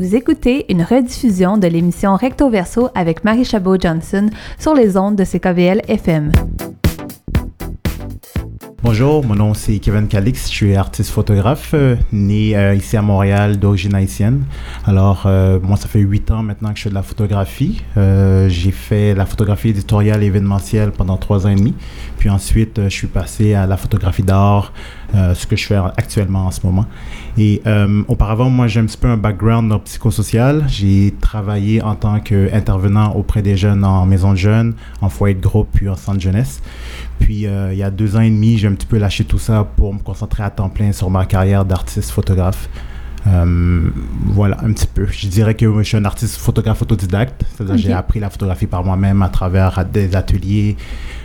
Vous écoutez une rediffusion de l'émission Recto Verso avec Marie Chabot-Johnson sur les ondes de CKVL FM. Bonjour, mon nom c'est Kevin Calix, je suis artiste photographe, euh, né euh, ici à Montréal d'origine haïtienne. Alors, euh, moi ça fait huit ans maintenant que je fais de la photographie. j'ai fait la photographie éditoriale événementielle pendant trois ans et demi. Puis ensuite, je suis passé à la photographie d'art, ce que je fais actuellement en ce moment. Et auparavant, moi j'ai un petit peu un background psychosocial. J'ai travaillé en tant qu'intervenant auprès des jeunes en maison de jeunes, en foyer de groupe, puis en centre jeunesse. Puis il y a deux ans et demi, j'ai un petit peu lâché tout ça pour me concentrer à temps plein sur ma carrière d'artiste photographe. Euh, voilà, un petit peu. Je dirais que je suis un artiste photographe autodidacte. C'est-à-dire j'ai appris la photographie par moi-même à travers des ateliers.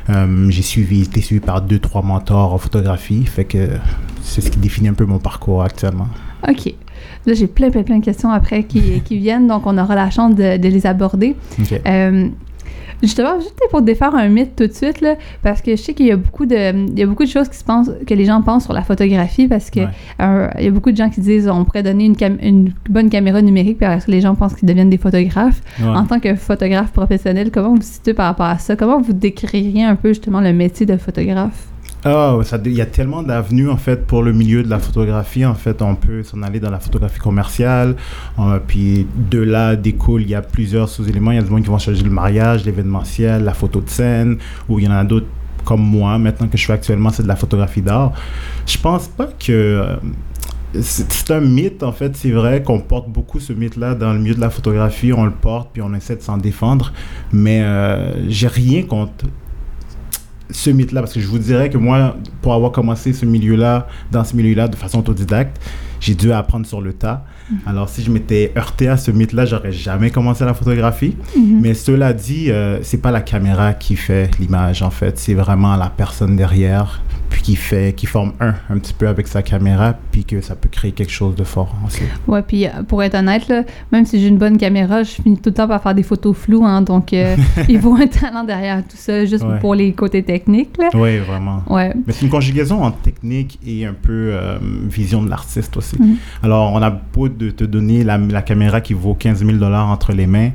Euh, j'ai suivi, été suivi par deux, trois mentors en photographie. Fait que c'est ce qui définit un peu mon parcours actuellement. OK. Là, j'ai plein, plein, plein de questions après qui, qui viennent, donc on aura la chance de, de les aborder. Euh, Justement, juste pour défaire un mythe tout de suite, là, parce que je sais qu'il y a beaucoup de, il y a beaucoup de choses qui se pensent, que les gens pensent sur la photographie, parce que euh, il y a beaucoup de gens qui disent on pourrait donner une, une bonne caméra numérique, puis les gens pensent qu'ils deviennent des photographes. En tant que photographe professionnel, comment vous vous situez par rapport à ça? Comment vous décririez un peu justement le métier de photographe? Oh, il y a tellement d'avenues en fait pour le milieu de la photographie. En fait, on peut s'en aller dans la photographie commerciale. Euh, puis de là découle, il y a plusieurs sous-éléments. Il y a des gens qui vont changer le mariage, l'événementiel, la photo de scène, ou il y en a d'autres comme moi, maintenant que je fais actuellement, c'est de la photographie d'art. Je pense pas que euh, c'est un mythe, en fait, c'est vrai qu'on porte beaucoup ce mythe-là dans le milieu de la photographie, on le porte, puis on essaie de s'en défendre, mais euh, j'ai rien contre ce mythe-là, parce que je vous dirais que moi, pour avoir commencé ce milieu-là, dans ce milieu-là, de façon autodidacte, j'ai dû apprendre sur le tas. Mhm. Alors, si je m'étais heurté à ce mythe-là, j'aurais jamais commencé la photographie. Mhm. Mais cela dit, euh, c'est pas la caméra qui fait l'image, en fait. C'est vraiment la personne derrière puis qui fait, qui forme un un petit peu avec sa caméra, puis que ça peut créer quelque chose de fort aussi. Ouais, puis euh, pour être honnête, là, même si j'ai une bonne caméra, je finis tout le temps par faire des photos floues, hein, donc euh, il faut un talent derrière tout ça, juste pour les côtés techniques. Là. Oui, vraiment. Ouais. Mais c'est une conjugaison entre technique et un peu euh, vision de l'artiste aussi. Mhm. Alors, on a beau de te donner la, la, caméra qui vaut 15 000 dollars entre les mains,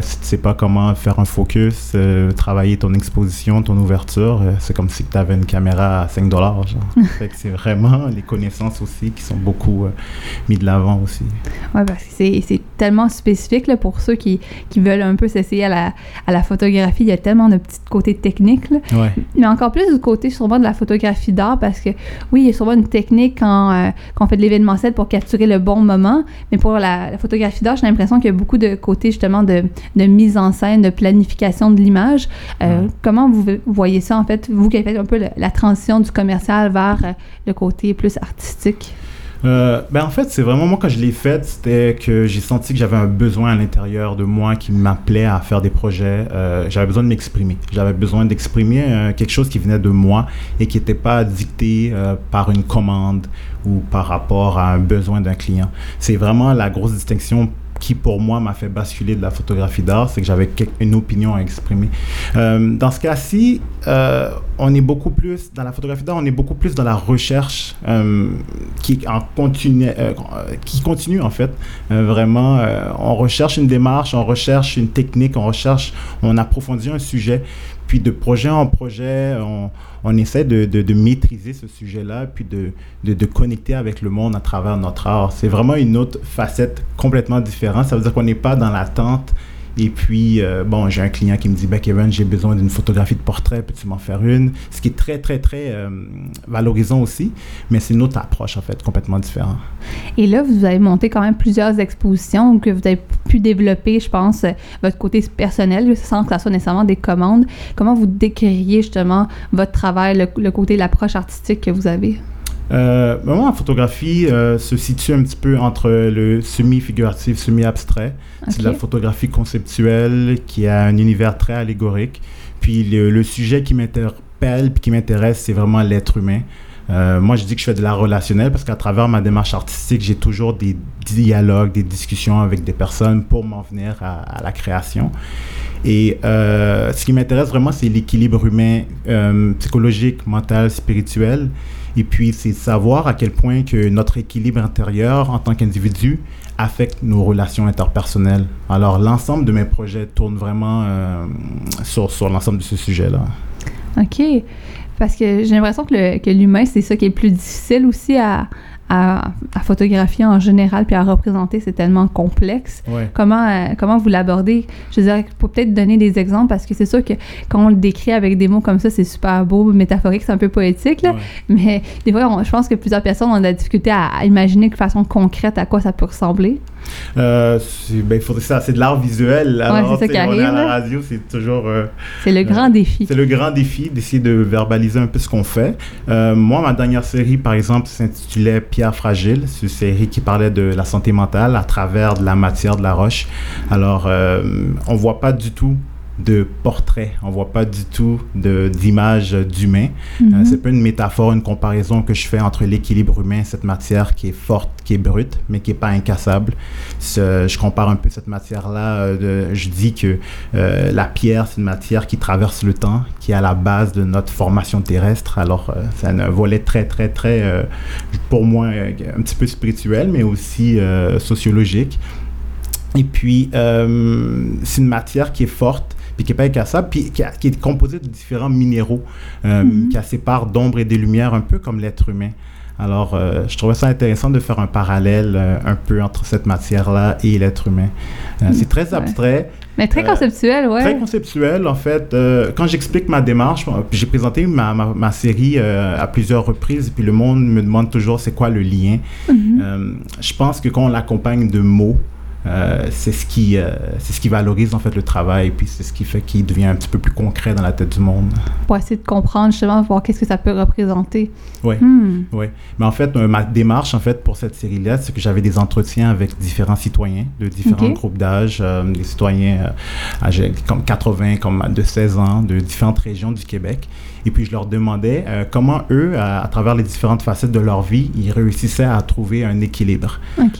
si tu sais pas comment faire un focus, travailler ton exposition, ton ouverture, c'est comme si tu avais une caméra à 5 dollars. c'est vraiment les connaissances aussi qui sont beaucoup euh, mis de l'avant aussi. Oui, parce que c'est tellement spécifique là, pour ceux qui, qui veulent un peu s'essayer à la, à la photographie. Il y a tellement de petits côtés techniques. Mais encore plus du côté sûrement de la photographie d'art parce que oui, il y a sûrement une technique quand, euh, quand on fait de l'événementiel pour capturer le bon moment. Mais pour la, photographie d'art, j'ai l'impression qu'il y a beaucoup de côtés justement de, de mise en scène, de planification de l'image. Euh, comment vous voyez ça en fait, vous qui avez fait un peu la transition du commercial vers euh, le côté plus artistique? Euh, ben en fait, c'est vraiment moi quand je l'ai fait, c'était que j'ai senti que j'avais un besoin à l'intérieur de moi qui m'appelait à faire des projets. Euh, j'avais besoin de m'exprimer. J'avais besoin d'exprimer quelque chose qui venait de moi et qui n'était pas dicté par une commande ou par rapport à un besoin d'un client. C'est vraiment la grosse distinction qui pour moi m'a fait basculer de la photographie d'art, c'est que j'avais une opinion à exprimer. Euh, dans ce cas-ci, euh, on est beaucoup plus, dans la photographie d'art, on est beaucoup plus dans la recherche euh, qui, continue, qui continue en fait. vraiment, on recherche une démarche, on recherche une technique, on recherche, on approfondit un sujet. Puis de projet en projet, on, on essaie de, de, maîtriser ce sujet-là, puis de, de, connecter avec le monde à travers notre art. C'est vraiment une autre facette complètement différente. Ça veut dire qu'on n'est pas dans l'attente et puis, euh, bon, j'ai un client qui me dit, ben Kevin, j'ai besoin d'une photographie de portrait, peux-tu m'en faire une? Ce qui est très, très, très euh, valorisant aussi, mais c'est une autre approche, en fait, complètement différente. Et là, vous avez monté quand même plusieurs expositions que vous avez pu développer, je pense, euh, votre côté personnel, sans que ça soit nécessairement des commandes. Comment vous décririez justement votre travail, le, le côté, l'approche artistique que vous avez? Euh, moi, la photographie euh, se situe un petit peu entre le semi-figuratif, semi-abstrait. C'est de la photographie conceptuelle qui a un univers très allégorique. Puis le, sujet qui m'interpelle puis qui m'intéresse, c'est vraiment l'être humain. Euh, moi, je dis que je fais de l'art relationnel parce qu'à travers ma démarche artistique, j'ai toujours des dialogues, des discussions avec des personnes pour m'en venir à, à, la création. Et euh, ce qui m'intéresse vraiment, c'est l'équilibre humain, psychologique, mental, spirituel. Et puis, c'est savoir à quel point que notre équilibre intérieur en tant qu'individu affecte nos relations interpersonnelles. Alors, l'ensemble de mes projets tourne vraiment euh, sur, sur l'ensemble de ce sujet-là. OK. Parce que j'ai l'impression que l'humain, c'est ça qui est le plus difficile aussi à, à, photographier en général puis à représenter, c'est tellement complexe. Comment, euh, comment vous l'abordez? Je veux dire, pour peut-être donner des exemples, parce que c'est sûr que quand on le décrit avec des mots comme ça, c'est super beau, métaphorique, c'est un peu poétique, là. mais des fois, je pense que plusieurs personnes ont de la difficulté à, imaginer de façon concrète à quoi ça peut ressembler. Euh, ben, ça, c'est de l'art visuel. Alors, c'est ça qui arrive. à la radio, c'est toujours. Euh, c'est le grand défi. C'est le grand défi d'essayer de verbaliser un peu ce qu'on fait. moi, ma dernière série, par exemple, s'intitulait Pierre fragile. C'est une série qui parlait de la santé mentale à travers de la matière de la roche. Alors, euh, on voit pas du tout de portrait, on voit pas du tout d'image d'humain. Euh, c'est pas une métaphore, une comparaison que je fais entre l'équilibre humain, cette matière qui est forte, qui est brute, mais qui est pas incassable. je compare un peu cette matière-là. Euh, je dis que euh, la pierre, c'est une matière qui traverse le temps, qui est à la base de notre formation terrestre. Alors, c'est un volet très, très, très, pour moi, un petit peu spirituel, mais aussi sociologique. Et puis, c'est une matière qui est forte, puis qui n'est pas incassable, puis qui, est composé de différents minéraux, euh, mhm. qui a ses parts d'ombre et des lumières, un peu comme l'être humain. Alors, euh, je trouvais ça intéressant de faire un parallèle euh, un peu entre cette matière-là et l'être humain. c'est très abstrait. Mais très conceptuel, ouais. Très conceptuel, en fait. quand j'explique ma démarche, j'ai présenté ma, ma, série à plusieurs reprises, et puis le monde me demande toujours c'est quoi le lien. Mhm. je pense que quand on l'accompagne de mots, euh, c'est ce qui euh, c'est ce qui valorise en fait le travail puis c'est ce qui fait qu'il devient un petit peu plus concret dans la tête du monde. Pour essayer de comprendre justement voir qu'est-ce que ça peut représenter. Oui hmm. oui mais en fait euh, ma démarche en fait pour cette série là c'est que j'avais des entretiens avec différents citoyens de différents groupes d'âge des citoyens âgés comme 80 comme de 16 ans de différentes régions du Québec. Et puis je leur demandais comment eux, à, travers les différentes facettes de leur vie, ils réussissaient à trouver un équilibre.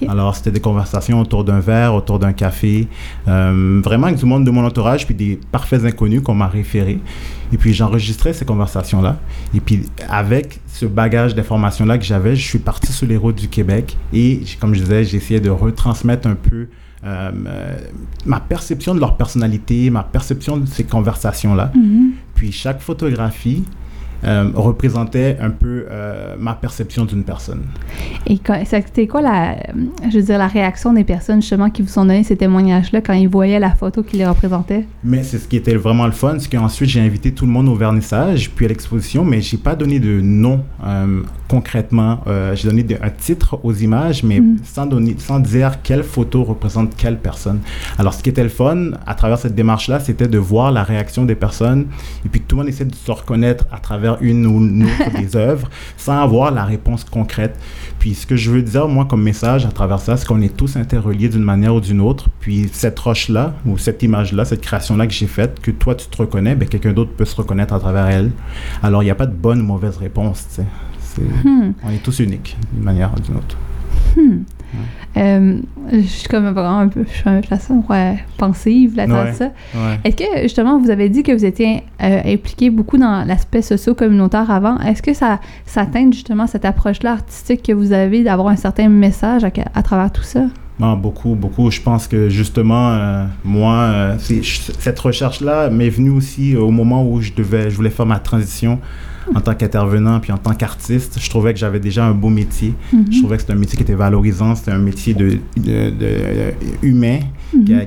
Alors c'était des conversations autour d'un verre autour d'un café, euh, vraiment avec du monde de mon entourage, puis des parfaits inconnus qu'on m'a référés. Et puis j'enregistrais ces conversations-là. Et puis avec ce bagage d'informations-là que j'avais, je suis parti sur les routes du Québec et, comme je disais, j'essayais de retransmettre un peu euh, ma perception de leur personnalité, ma perception de ces conversations-là. Mm-hmm. Puis chaque photographie, euh, représentait un peu euh, ma perception d'une personne. Et c'était quoi la, je veux dire, la réaction des personnes justement qui vous ont donné ces témoignages-là quand ils voyaient la photo qui les représentait? Mais c'est ce qui était vraiment le fun, c'est qu'ensuite j'ai invité tout le monde au vernissage, puis à l'exposition, mais j'ai pas donné de nom euh, concrètement. j'ai donné un titre aux images, mais mm. sans, donner, sans dire quelle photo représente quelle personne. Alors ce qui était le fun à travers cette démarche-là, c'était de voir la réaction des personnes et puis que tout le monde essaie de se reconnaître à travers une ou une autre des œuvres sans avoir la réponse concrète. Puis ce que je veux dire, moi, comme message à travers ça, c'est qu'on est tous interreliés d'une manière ou d'une autre. Puis cette roche-là, ou cette image-là, cette création-là que j'ai faite, que toi tu te reconnais, ben, quelqu'un d'autre peut se reconnaître à travers elle. Alors il n'y a pas de bonne ou mauvaise réponse. Hmm. On est tous uniques d'une manière ou d'une autre. Hmm. Euh, je suis comme vraiment un peu, je suis un peu façon ouais, pensive là ouais, ça. Est-ce que justement vous avez dit que vous étiez euh, impliqué beaucoup dans l'aspect socio-communautaire avant? Est-ce que ça, ça teinte justement cette approche-là artistique que vous avez d'avoir un certain message à, travers tout ça? Non, beaucoup, beaucoup. Je pense que justement, euh, moi, cette recherche-là m'est venue aussi au moment où je devais, je voulais faire ma transition en tant qu'intervenant puis en tant qu'artiste, je trouvais que j'avais déjà un beau métier. Mhm. Je trouvais que c'était un métier qui était valorisant, c'était un métier de, de, humain. Mhm.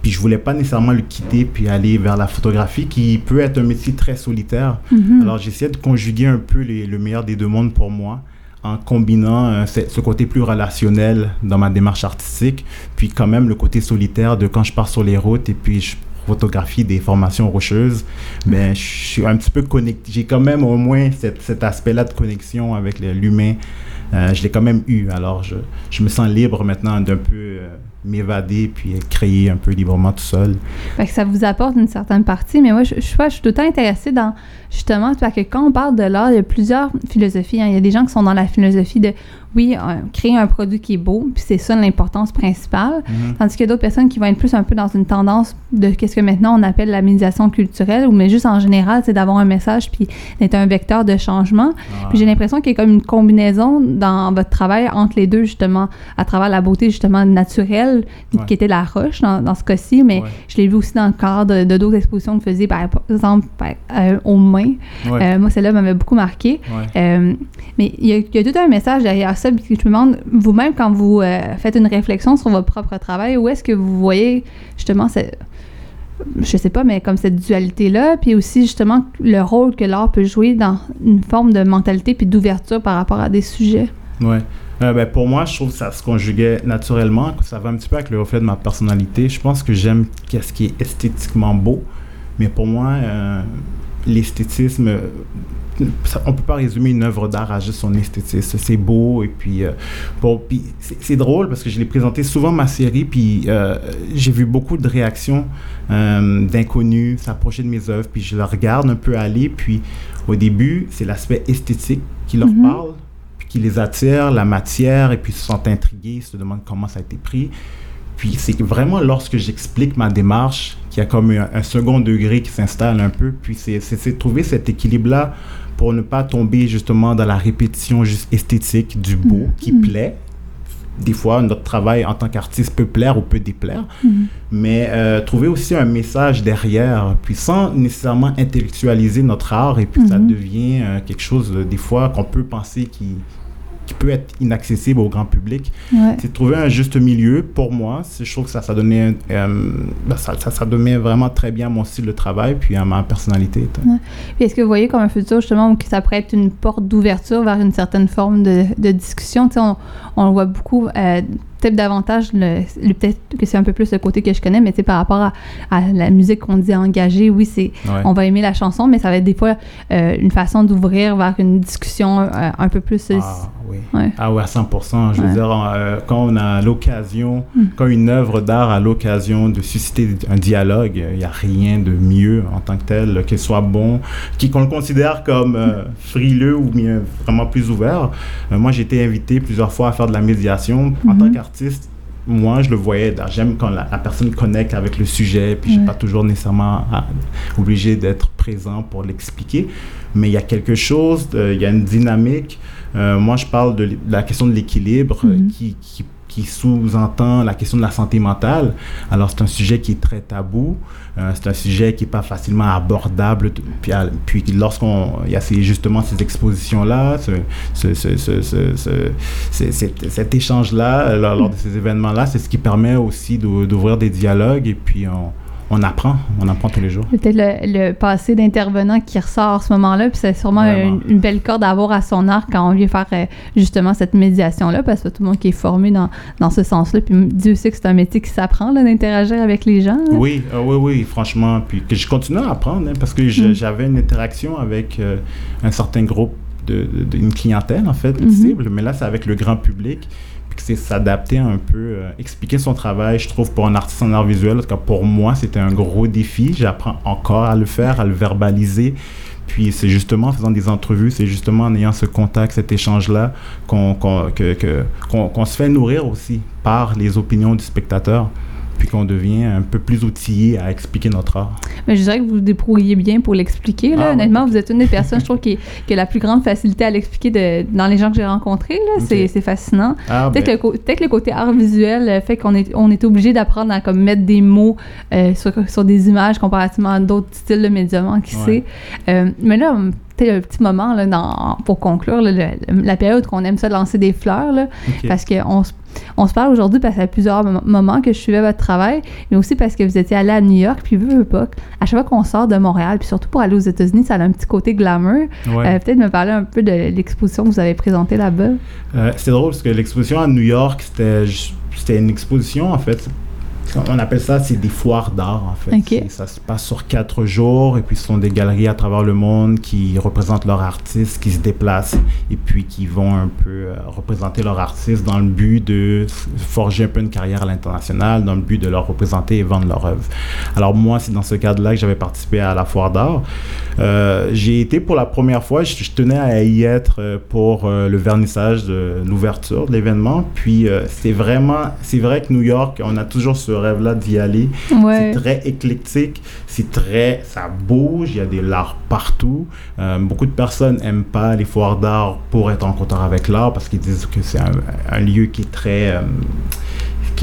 puis je voulais pas nécessairement le quitter puis aller vers la photographie qui peut être un métier très solitaire. Mhm. Alors j'essayais de conjuguer un peu les, le meilleur des deux mondes pour moi en combinant euh, ce côté plus relationnel dans ma démarche artistique, puis quand même le côté solitaire de quand je pars sur les routes et puis je photographie des formations rocheuses, ben, je suis un petit peu connecté. J'ai quand même au moins cet aspect-là de connexion avec l'humain. Euh, je l'ai quand même eu. Alors, je, je me sens libre maintenant d'un peu euh, m'évader puis créer un peu librement tout seul. Ça vous apporte une certaine partie, mais moi, je suis tout le temps intéressée dans, justement, parce que quand on parle de l'art, il y a plusieurs philosophies. Hein. Il y a des gens qui sont dans la philosophie de oui, créer un produit qui est beau, puis c'est ça l'importance principale. Mhm. Tandis qu'il y a d'autres personnes qui vont être plus un peu dans une tendance de qu'est-ce que maintenant on appelle la médiation culturelle, ou mais juste en général, c'est d'avoir un message puis d'être un vecteur de changement. Ah. Puis j'ai l'impression qu'il y a comme une combinaison dans votre travail entre les deux, justement, à travers la beauté, justement, naturelle, qui était la roche dans, ce cas-ci, mais je l'ai vu aussi dans le cadre de d'autres expositions que vous faisiez, par exemple, euh, aux mains. Euh, moi, celle-là m'avait beaucoup marqué. Euh, mais il y, a, il y, a tout un message derrière ça je me demande, vous-même, quand vous euh, faites une réflexion sur votre propre travail, où est-ce que vous voyez justement cette, je sais pas, mais comme cette dualité-là, puis aussi justement le rôle que l'art peut jouer dans une forme de mentalité puis d'ouverture par rapport à des sujets? Ouais. Euh, ben, pour moi, je trouve que ça se conjuguait naturellement, ça va un petit peu avec le reflet de ma personnalité. Je pense que j'aime ce qui est esthétiquement beau, mais pour moi, euh, l'esthétisme on peut pas résumer une œuvre d'art à juste son esthétisme. C'est beau et puis, euh, bon, puis c'est drôle parce que je l'ai présenté souvent ma série puis euh, j'ai vu beaucoup de réactions euh, d'inconnus s'approcher de mes œuvres puis je les regarde un peu aller puis au début c'est l'aspect esthétique qui leur mm-hmm. parle puis qui les attire, la matière et puis ils se sentent intrigués, ils se demandent comment ça a été pris. Puis c'est vraiment lorsque j'explique ma démarche qu'il y a comme un, un second degré qui s'installe un peu. Puis c'est de trouver cet équilibre-là pour ne pas tomber justement dans la répétition juste esthétique du beau mm. qui plaît. Des fois, notre travail en tant qu'artiste peut plaire ou peut déplaire, mm. mais euh, trouver aussi un message derrière, puis sans nécessairement intellectualiser notre art, et puis ça mm-hmm. devient euh, quelque chose, euh, des fois, qu'on peut penser qui, qui peut être inaccessible au grand public. C'est trouver un juste milieu pour moi. Je trouve que ça, ça donnait, euh, ben, ça, ça, donnait vraiment très bien à mon style de travail puis à ma personnalité. Est-ce que vous voyez comme un futur justement où ça pourrait être une porte d'ouverture vers une certaine forme de, de discussion? On, on le voit beaucoup. Euh, peut-être davantage, le, peut-être que c'est un peu plus le côté que je connais, mais c'est par rapport à, la musique qu'on dit engagée, oui, c'est on va aimer la chanson, mais ça va être des fois euh, une façon d'ouvrir vers une discussion euh, un peu plus. Ah oui. Ah oui, à 100%. Je veux dire, euh, quand on a l'occasion, hmm. quand une œuvre d'art a l'occasion de susciter un dialogue, il n'y a rien de mieux en tant que tel, qu'il soit bon, qu'on le considère comme frileux ou bien vraiment plus ouvert. moi, j'ai été invité plusieurs fois à faire de la médiation en tant hmm. qu'artiste moi, je le voyais, j'aime quand la, personne connecte avec le sujet, puis je suis pas toujours nécessairement ah, obligé d'être présent pour l'expliquer, mais il y a quelque chose, il y a une dynamique. Euh, moi, je parle de, la question de l'équilibre mm-hmm. qui, qui qui sous-entend la question de la santé mentale. Alors, c'est un sujet qui est très tabou. Euh, c'est un sujet qui n'est pas facilement abordable. Puis, puis lorsqu'on y a ces, justement ces expositions-là, ce, ce, ce, cet échange-là, lors, de ces événements-là, c'est ce qui permet aussi d'ouvrir des dialogues et puis on on apprend, on apprend tous les jours. Peut-être le, passé d'intervenant qui ressort à ce moment-là, puis c'est sûrement une, belle corde à avoir à son arc quand on vient faire euh, justement cette médiation-là, parce que tout le monde qui est formé dans, dans ce sens-là, puis Dieu sait que c'est un métier qui s'apprend d'interagir avec les gens. Oui, euh, oui, oui, franchement, puis que je continue à apprendre, hein, parce que mm. j'avais une interaction avec euh, un certain groupe d'une clientèle, en fait, mm-hmm. cible, mais là, c'est avec le grand public c'est s'adapter un peu, euh, expliquer son travail, je trouve, pour un artiste en art visuel. En tout cas, pour moi, c'était un gros défi. J'apprends encore à le faire, à le verbaliser. Puis c'est justement en faisant des entrevues, c'est justement en ayant ce contact, cet échange-là, qu'on se fait nourrir aussi par les opinions du spectateur puis qu'on devient un peu plus outillé à expliquer notre art. Mais je dirais que vous vous débrouillez bien pour l'expliquer. Ah, Honnêtement, vous êtes une des personnes, je trouve, qui, a la plus grande facilité à l'expliquer dans les gens que j'ai rencontrés. C'est fascinant. Ah, peut-être ben. le, le, côté art visuel euh, fait qu'on est, on est obligé d'apprendre à comme, mettre des mots euh, sur, sur, des images comparativement à d'autres styles de médium, qui sait. Euh, mais là, un petit moment là, dans, pour conclure, la période qu'on aime ça lancer des fleurs, là, parce qu'on on se parle aujourd'hui parce qu'il y a plusieurs moments que je suivais votre travail, mais aussi parce que vous étiez allé à New York, puis vous, pas, à chaque fois qu'on sort de Montréal, puis surtout pour aller aux États-Unis, ça a un petit côté glamour. Euh, peut-être me parler un peu de l'exposition que vous avez présentée là-bas. Euh, c'est drôle parce que l'exposition à New York, c'était une exposition, en fait, on appelle ça, c'est des foires d'art, en fait. Ça se passe sur quatre jours, et puis ce sont des galeries à travers le monde qui représentent leurs artistes, qui se déplacent, et puis qui vont un peu euh, représenter leurs artistes dans le but de forger un peu une carrière à l'international, dans le but de leur représenter et vendre leur œuvre. Alors moi, c'est dans ce cadre-là que j'avais participé à la foire d'art. Euh, j'ai été pour la première fois, je, tenais à y être euh, pour le vernissage de l'ouverture de l'événement, puis c'est vraiment, c'est vrai que New York, on a toujours ce rêve-là d'y aller. C'est très éclectique, c'est très, ça bouge, il y a des l'art partout. Euh, beaucoup de personnes n'aiment pas les foires d'art pour être en contact avec l'art parce qu'ils disent que c'est un, lieu qui est très euh,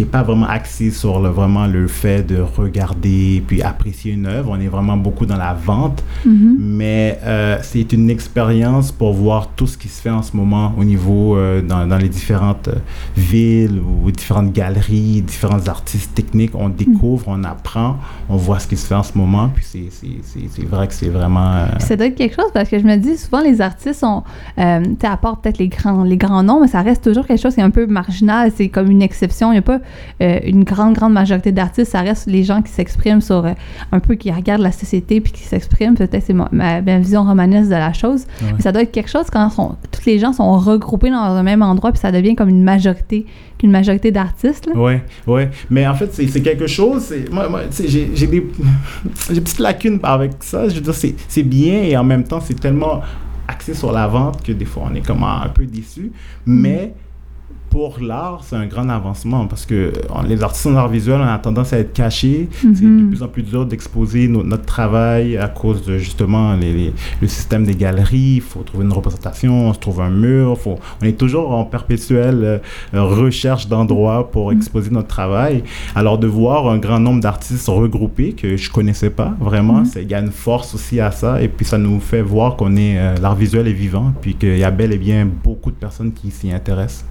qui est pas vraiment axé sur le, vraiment le fait de regarder puis apprécier une œuvre. On est vraiment beaucoup dans la vente, mm-hmm. mais euh, c'est une expérience pour voir tout ce qui se fait en ce moment au niveau euh, dans, dans, les différentes euh, villes ou différentes galeries, différents artistes techniques. On découvre, on apprend, on voit ce qui se fait en ce moment. Puis c'est vrai que c'est vraiment. Ça doit être quelque chose parce que je me dis souvent les artistes sont, tu à part peut-être les grands les grands noms, mais ça reste toujours quelque chose qui est un peu marginal. C'est comme une exception. Il n'y a pas euh, une grande, grande majorité d'artistes, ça reste les gens qui s'expriment sur euh, un peu, qui regardent la société puis qui s'expriment. Peut-être c'est ma, vision romanesque de la chose. Mais ça doit être quelque chose quand sont, tous les gens sont regroupés dans un même endroit puis ça devient comme une majorité qu'une majorité d'artistes. Oui, oui. Mais en fait, c'est quelque chose. Moi, moi j'ai des, des petites lacunes avec ça. Je veux dire, c'est bien et en même temps, c'est tellement axé sur la vente que des fois, on est comme un peu déçu. Mais pour l'art, c'est un grand avancement parce que euh, les artistes en art visuel, on a tendance à être cachés. C'est de mhm. plus en plus dur d'exposer notre travail à cause de justement les, le système des galeries. Il faut trouver une représentation, on se trouve un mur. Faut, on est toujours en perpétuelle euh, recherche d'endroits pour mhm. exposer notre travail. Alors de voir un grand nombre d'artistes regroupés que je connaissais pas vraiment, mhm. il y a une force aussi à ça. Et puis ça nous fait voir qu'on est euh, l'art visuel est vivant, puis qu'il y a bel et bien beaucoup de personnes qui s'y intéressent.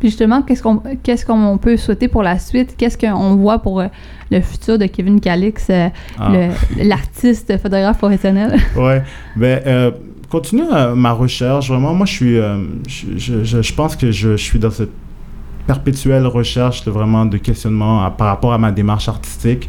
Puis justement, qu'est-ce qu'on qu'est-ce qu'on peut souhaiter pour la suite? Qu'est-ce qu'on voit pour euh, le futur de Kevin Calix, euh, ah. l'artiste photographe professionnel? Oui. Ben, euh, continue ma recherche. Vraiment, moi, je suis. Je, je, je, pense que je, je suis dans cette perpétuelle recherche de vraiment de questionnement par rapport à ma démarche artistique.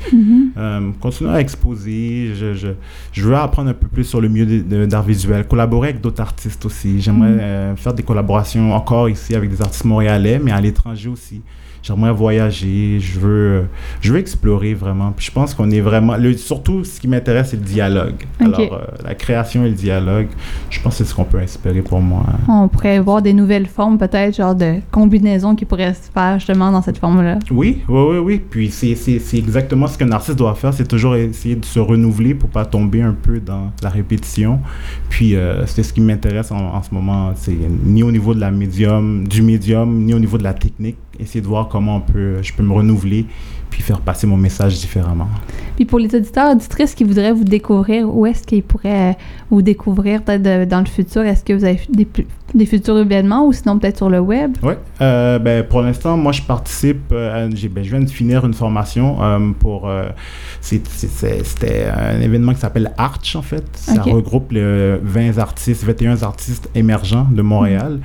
Euh, continuer à exposer. Je, je, je, veux apprendre un peu plus sur le milieu d'art visuel, collaborer avec d'autres artistes aussi. J'aimerais mm-hmm. euh, faire des collaborations encore ici avec des artistes montréalais, mais à l'étranger aussi j'aimerais voyager, je veux, je veux explorer vraiment. Puis je pense qu'on est vraiment, le, surtout ce qui m'intéresse, c'est le dialogue. Alors, euh, la création et le dialogue, je pense que c'est ce qu'on peut espérer pour moi. On pourrait voir des nouvelles formes, peut-être, genre de combinaisons qui pourraient se faire justement dans cette forme-là. Oui, oui, oui, oui. Puis c'est exactement ce qu'un artiste doit faire, c'est toujours essayer de se renouveler pour pas tomber un peu dans la répétition. Puis euh, c'est ce qui m'intéresse en, en ce moment, c'est ni au niveau de la médium, du médium, ni au niveau de la technique essayer de voir comment on peut, je peux me renouveler puis faire passer mon message différemment. Puis pour les auditeurs, auditrices qui voudraient vous découvrir, où est-ce qu'ils pourraient vous découvrir peut-être dans le futur? Est-ce que vous avez des, des futurs événements ou sinon peut-être sur le web? Oui. Euh, ben, pour l'instant, moi, je participe. Euh, ben, je viens de finir une formation euh, pour. C'était un événement qui s'appelle Arch, en fait. Ça regroupe les 20 artistes, 21 artistes émergents de Montréal.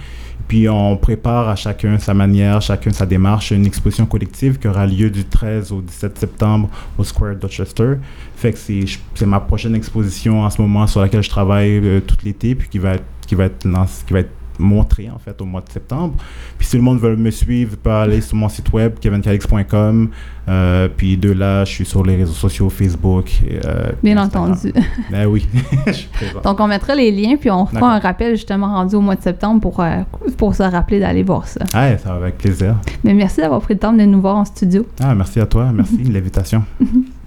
Puis on prépare à chacun sa manière, chacun sa démarche, une exposition collective qui aura lieu du 13 au 17 septembre au Square Dorchester. Fait que c'est ma prochaine exposition en ce moment sur laquelle je travaille euh, tout l'été, puis qui va qui va être, qui va être montré en fait au mois de septembre. Puis si le monde veut me suivre, peut aller sur mon site web kevincalix.com. Euh, puis de là, je suis sur les réseaux sociaux Facebook. Euh, Bien entendu. ben oui, Donc on mettra les liens puis on fera un rappel justement rendu au mois de septembre pour, euh, pour se rappeler d'aller voir ça. Ah, ça va avec plaisir. Mais merci d'avoir pris le temps de nous voir en studio. Ah, merci à toi. Merci de l'invitation.